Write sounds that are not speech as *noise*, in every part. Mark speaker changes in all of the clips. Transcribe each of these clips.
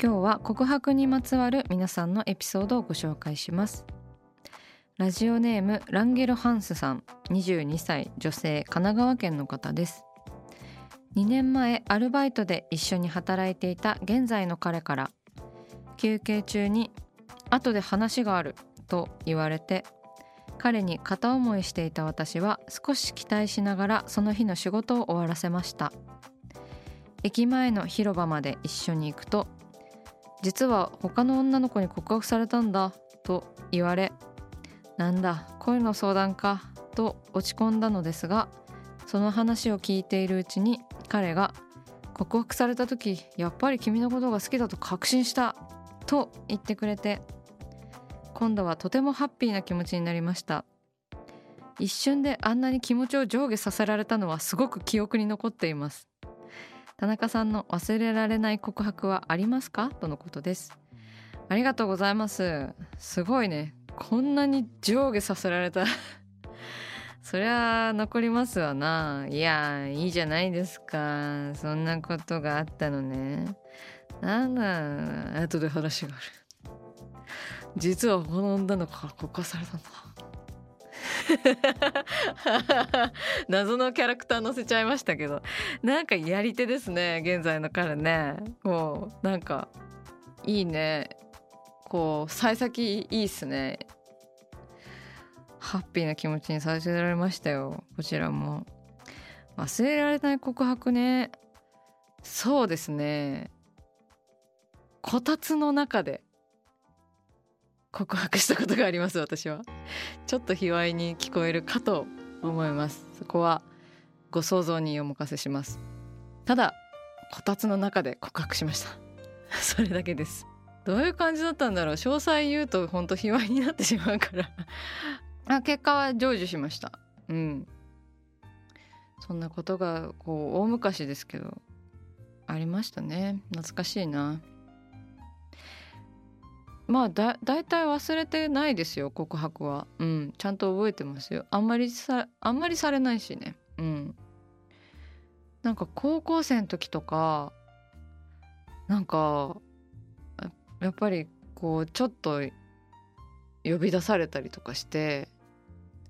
Speaker 1: 今日は告白にまつわる皆さんのエピソードをご紹介します。ラジオネームランゲルハンスさん。22歳女性神奈川県の方です。2年前アルバイトで一緒に働いていた現在の彼から休憩中に後で話があると言われて彼に片思いしていた私は少し期待しながらその日の仕事を終わらせました。駅前の広場まで一緒に行くと実は他の女の子に告白されたんだと言われなんだ恋の相談かと落ち込んだのですがその話を聞いているうちに彼が告白された時やっぱり君のことが好きだと確信したと言ってくれて今度はとてもハッピーな気持ちになりました一瞬であんなに気持ちを上下させられたのはすごく記憶に残っています田中さんの忘れられない告白はありますか？とのことです。ありがとうございます。すごいね。こんなに上下させられた。*laughs* そりゃ残りますわな。いやいいじゃないですか。そんなことがあったのね。なんだ。後で話がある。実はこの女の子から告白されたんだ。*laughs* 謎のキャラクター載せちゃいましたけど。なんかやり手ですね現在の彼ね。こうなんかいいね。こう幸先いいっすね。ハッピーな気持ちにさせられましたよ。こちらも。忘れられない告白ね。そうですね。こたつの中で。告白したことがあります私は。ちょっと卑猥に聞こえるかと思います。そこはご想像にお任せします。ただこたつの中で告白しました。*laughs* それだけです。どういう感じだったんだろう。詳細言うと本当卑猥になってしまうから。あ結果は成就しました。うん。そんなことがこう大昔ですけどありましたね。懐かしいな。まあだ大体忘れてないですよ告白は。うん。ちゃんと覚えてますよ。あんまりさあんまりされないしね。うん。なんか高校生の時とかなんかやっぱりこうちょっと呼び出されたりとかして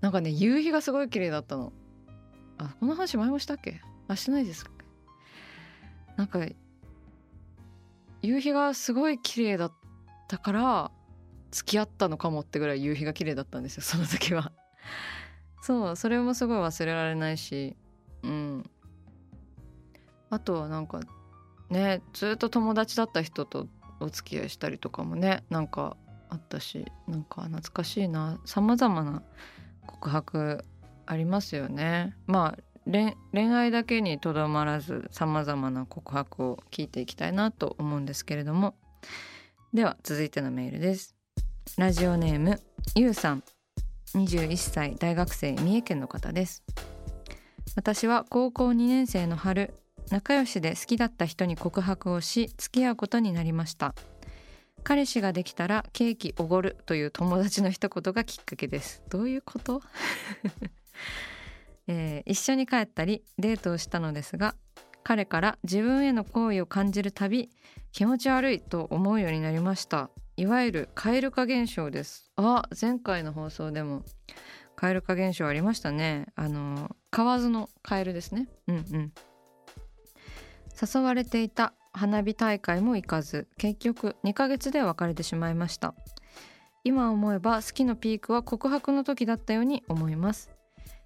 Speaker 1: なんかね夕日がすごい綺麗だったの。あこの話前もしたっけ？あしてないですかなんか夕日がすごい綺麗だったたから付き合ったのかもってぐらい夕日が綺麗だったんですよ *laughs* その時は。そうそれもすごい忘れられないしうん。あとはなんかねずっと友達だった人とお付き合いしたりとかもねなんかあったしなんか懐かしいなさまざまな告白ありますよね。まあ恋愛だけにとどまらずさまざまな告白を聞いていきたいなと思うんですけれども。では続いてのメールです。ラジオネームゆうさん。21歳大学生三重県の方です。私は高校2年生の春仲良しで好きだった人に告白をし付き合うことになりました。彼氏ができたらケーキおごるという友達の一言がきっかけです。どういうこと、*laughs* えー一緒に帰ったりデートをしたのですが彼から自分への好意を感じるたび気持ち悪いと思うようになりました。いわゆる蛙化現象です。あ前回の放送でも。蛙化現象ありましたね。あの河のカエルですね。うんうん。誘われていた花火大会も行かず結局2ヶ月で別れてしまいました。今思えば好きのピークは告白の時だったように思います。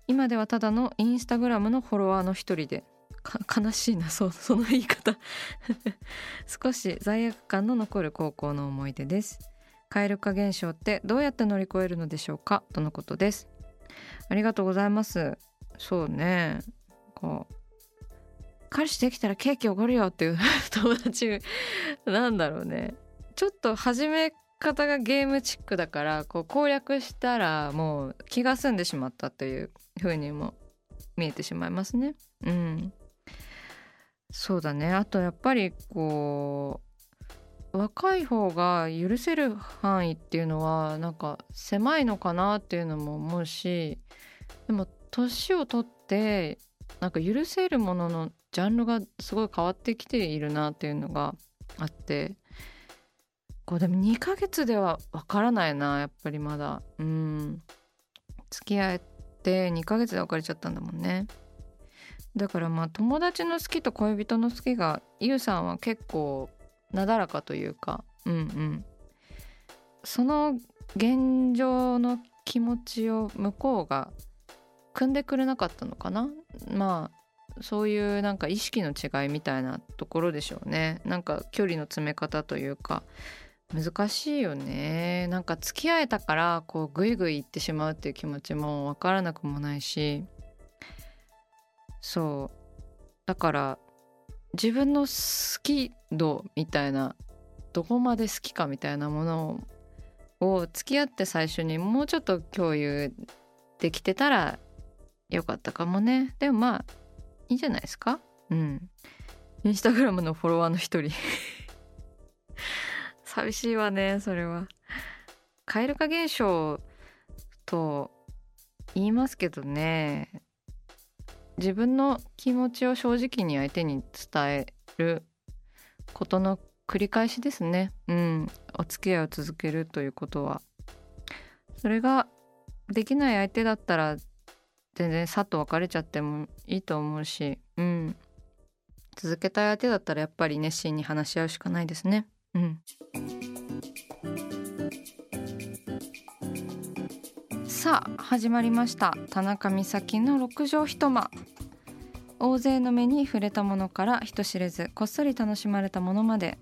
Speaker 1: 今ではただのインスタグラムのフォロワーの一人で悲しいなそう *laughs* その言い方。*laughs* 少し罪悪感の残る高校の思い出です。蛙化現象ってどうやって乗り越えるのでしょうか？とのことです。ありがとうございます。そうね。こう彼氏できたらケーキおごるよっていう *laughs* 友達なんだろうね。ちょっと始め方がゲームチックだからこう攻略したらもう気が済んでしまったという風にも見えてしまいますね。うん。そうだね。あとやっぱりこう若い方が許せる範囲っていうのはなんか狭いのかなっていうのも思うしでも年を取ってなんか許せるもののジャンルがすごい変わってきているなっていうのがあってこうでも2ヶ月ではわからないなやっぱりまだ。うん。付き合って2ヶ月で別れちゃったんだもんね。だからまあ友達の好きと恋人の好きがゆうさんは結構なだらかというかうんうん。その現状の気持ちを向こうが組んでくれなかったのかな？まあそういうなんか意識の違いみたいなところでしょうね。なんか距離の詰め方というか難しいよね。なんか付き合えたからこうグイグイ行ってしまうっていう気持ちも分からなくもないし。そう。だから自分の好き度みたいなどこまで好きかみたいなものを付き合って最初にもうちょっと共有できてたらよかったかもね。でもまあいいんじゃないですか？うん。インスタグラムのフォロワーの一人。*laughs* 寂しいわねそれは。蛙化現象と言いますけどね。自分の気持ちを正直に相手に伝えることの繰り返しですね。うん。お付き合いを続けるということは。それができない相手だったら全然さっと別れちゃってもいいと思うし。うん。続けたい相手だったらやっぱり熱心に話し合うしかないですね。うん。さあ始まりました。田中美咲の六畳一間。大勢の目に触れたものから人知れずこっそり楽しまれたものまで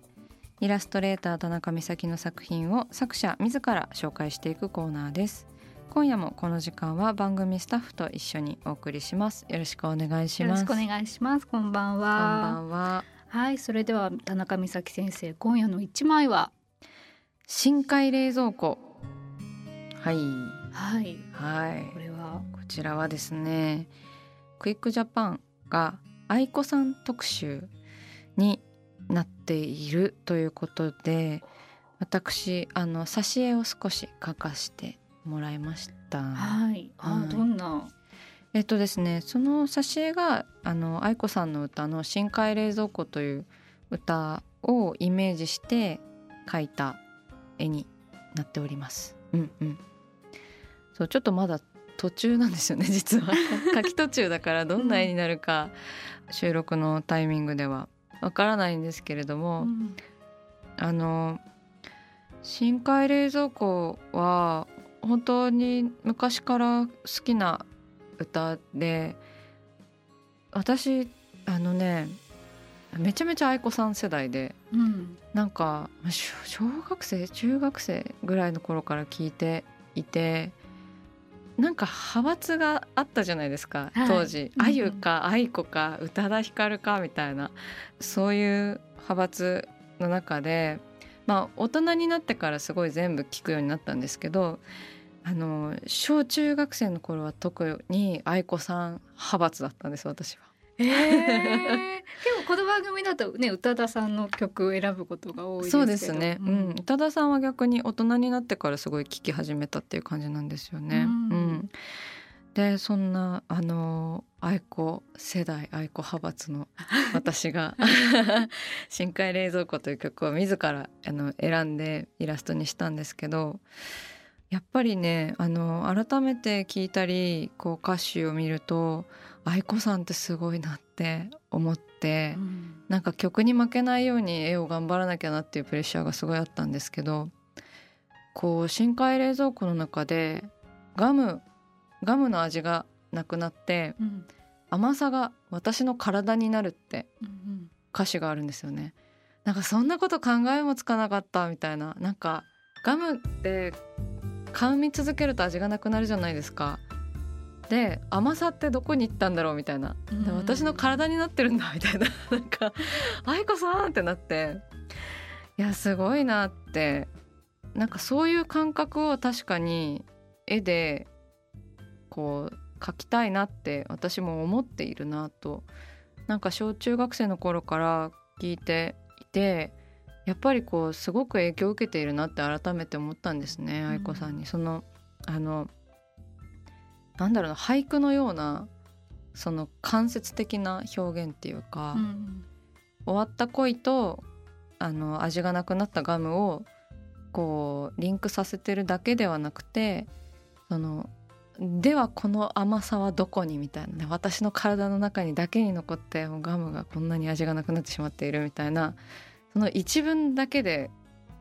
Speaker 1: イラストレーター田中美咲の作品を作者自ら紹介していくコーナーです今夜もこの時間は番組スタッフと一緒にお送りしますよろしくお願いし
Speaker 2: よろ
Speaker 1: ます
Speaker 2: しくお願いします。こんばん
Speaker 1: こんば
Speaker 2: は。
Speaker 1: んは
Speaker 2: はい、それでは田中美咲先生、今夜の一枚は？
Speaker 1: 深海冷蔵庫はい
Speaker 2: はい、
Speaker 1: はい
Speaker 2: これは？
Speaker 1: こちらはですねクイックジャパンが愛子さん特集になっているということで私あの挿絵を少し書かせてもらいました。
Speaker 2: はい、あ、
Speaker 1: はい
Speaker 2: どんな？
Speaker 1: えっとですねその挿絵があの愛子さんの歌の「深海冷蔵庫」という歌をイメージして描いた絵になっております。うんうん。そうちょっとまだ途中なんですよね *laughs* 実は。*laughs* 書き途中だからどんな絵になるか収録のタイミングでは。わからないんですけれども、
Speaker 2: うん。
Speaker 1: あの深海冷蔵庫は本当に昔から好きな歌で私あのねめちゃめちゃ愛子さん世代で
Speaker 2: うん、
Speaker 1: なんか小小学生中学生ぐらいの頃から聞いていてなんか派閥があったじゃないですか、
Speaker 2: はい。
Speaker 1: 当時。
Speaker 2: うんうん。
Speaker 1: あゆか愛子か宇多田ヒカルかみたいな。そういう派閥の中でまあ大人になってからすごい全部聞くようになったんですけどあの小中学生の頃は特に愛子さん派閥だったんです私は。
Speaker 2: えー、結構この番組だとね宇多田さんの曲を選ぶことが多いですけど。
Speaker 1: そうですね、うん、宇多田さんは逆に大人になってからすごい聴き始めたっていう感じなんですよね。
Speaker 2: うん。
Speaker 1: うん。でそんなあの愛子世代愛子派閥の私が「*laughs* 深海冷蔵庫」という曲を自らあの選んでイラストにしたんですけどやっぱりねあの改めて聞いたりこう歌詞を見ると愛子さんってすごいなって思って、
Speaker 2: うん。
Speaker 1: なんか曲に負けないように絵を頑張らなきゃなっていうプレッシャーがすごいあったんですけどこう深海冷蔵庫の中でガムガムの味がなくなって
Speaker 2: うん。
Speaker 1: 甘さが私の体になるって
Speaker 2: うん
Speaker 1: 歌詞があるんですよね。なんかそんなこと考えもつかなかったみたいな。なんかガムって噛み続けると味がなくなるじゃないですかで甘さってどこに行ったんだろうみたいな。
Speaker 2: うん。
Speaker 1: で私の体になってるんだみたいな。*laughs* なんか「愛子さん!」ってなって。いやすごいなって。なんかそういう感覚を確かに絵でこう描きたいなって私も思っているなと。なんか小中学生の頃から聞いていてやっぱりこうすごく影響を受けているなって改めて思ったんですね愛子さんに。そのあのなんだろうな俳句のようなその間接的な表現っていうか、
Speaker 2: うん
Speaker 1: 終わった恋とあの味がなくなったガムをこうリンクさせてるだけではなくてそのではこの甘さはどこにみたいなね私の体の中にだけに残ってもうガムがこんなに味がなくなってしまっているみたいなその一文だけで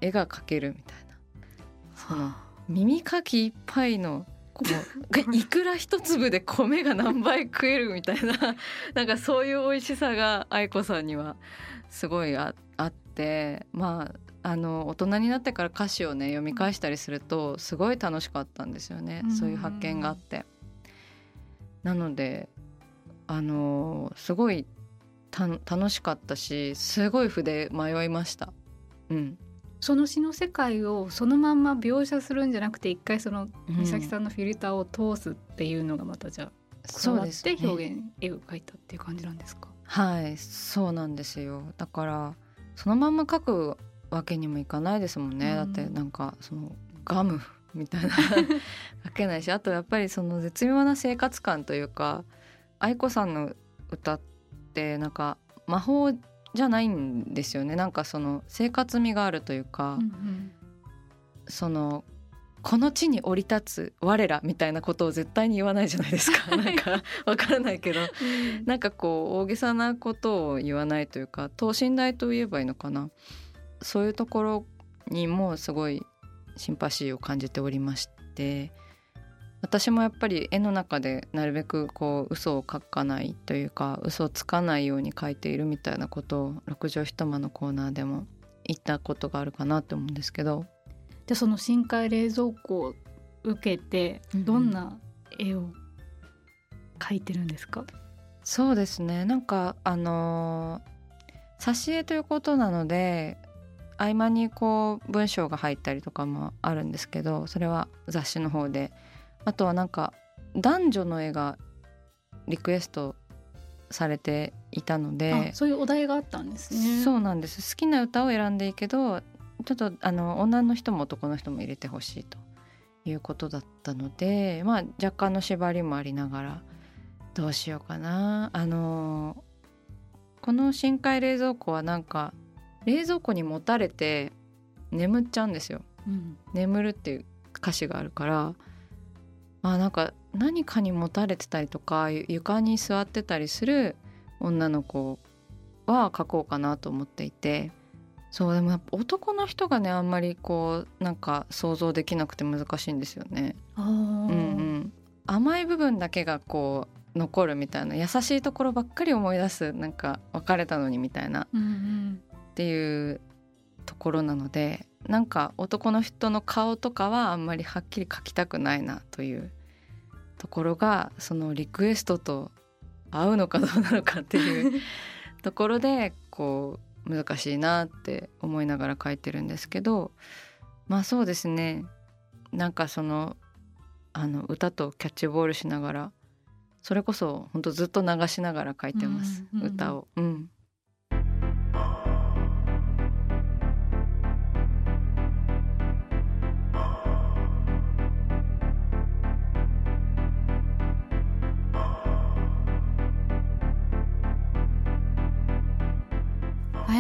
Speaker 1: 絵が描けるみたいなその耳かきいっぱいのこういくら一粒で米が何倍食えるみたいな *laughs* なんかそういう美味しさが愛子さんにはすごいああってまああの大人になってから歌詞をね読み返したりするとすごい楽しかったんですよね、
Speaker 2: うん
Speaker 1: そういう発見があって。なのであのすごいた楽しかったしすごい筆迷いました。うん、
Speaker 2: その詩の世界をそのまんま描写するんじゃなくて一回その
Speaker 1: うん
Speaker 2: 美咲さんのフィルターを通すっていうのがまたじゃあ
Speaker 1: そうですね
Speaker 2: て表現絵を描いたっていう感じなんですか？
Speaker 1: はいそうなんですよ。だからそのまんま書くわけにもいかないですもんね、
Speaker 2: うん。
Speaker 1: だってなんかそのガムみたいな *laughs* 書けないし。あとやっぱりその絶妙な生活感というか愛子さんの歌ってなんか魔法じゃないんですよね。なんかその生活味があるというか、
Speaker 2: うん
Speaker 1: そのこの地に降り立つ我らみたいなことを絶対に言わないじゃないですか。なんかわからないけど。
Speaker 2: うん。
Speaker 1: なんかこう大げさなことを言わないというか等身大と言えばいいのかな。そういうところにもすごいシンパシーを感じておりまして私もやっぱり絵の中でなるべくこう嘘を書かないというか嘘をつかないように描いているみたいなことを六畳一間のコーナーでも言ったことがあるかなと思うんですけど
Speaker 2: でその深海冷蔵庫を受けて
Speaker 1: うんうん
Speaker 2: どんな絵を描いてるんですか？
Speaker 1: そうですねなんかあのー挿絵ということなので合間にこう文章が入ったりとかもあるんですけどそれは雑誌の方であとはなんか男女の絵がリクエストされていたので
Speaker 2: あそういうお題があったんですね。
Speaker 1: そうなんです。好きな歌を選んでいいけどちょっとあの女の人も男の人も入れてほしいということだったのでまあ若干の縛りもありながらどうしようかな。あのこの深海冷蔵庫はなんか冷蔵庫に持たれて眠っちゃうんですよ。
Speaker 2: うん。
Speaker 1: 眠るっていう歌詞があるからまあなんか何かに持たれてたりとかゆ床に座ってたりする女の子は描こうかなと思っていてそうでもやっぱ男の人がねあんまりこうなんか想像できなくて難しいんですよね。うんうん、甘い部分だけがこう残るみたいな優しいところばっかり思い出すなんか別れたのにみたいな
Speaker 2: うんうん。
Speaker 1: っていうところなのでなんか男の人の顔とかはあんまりはっきり描きたくないなというところがそのリクエストと合うのかどうなのかっていう *laughs* ところでこう難しいなって思いながら描いてるんですけどまあそうですね。なんかそのあの歌とキャッチボールしながらそれこそ本当ずっと流しながら書いてます、
Speaker 2: うんうんうん。
Speaker 1: 歌を。うん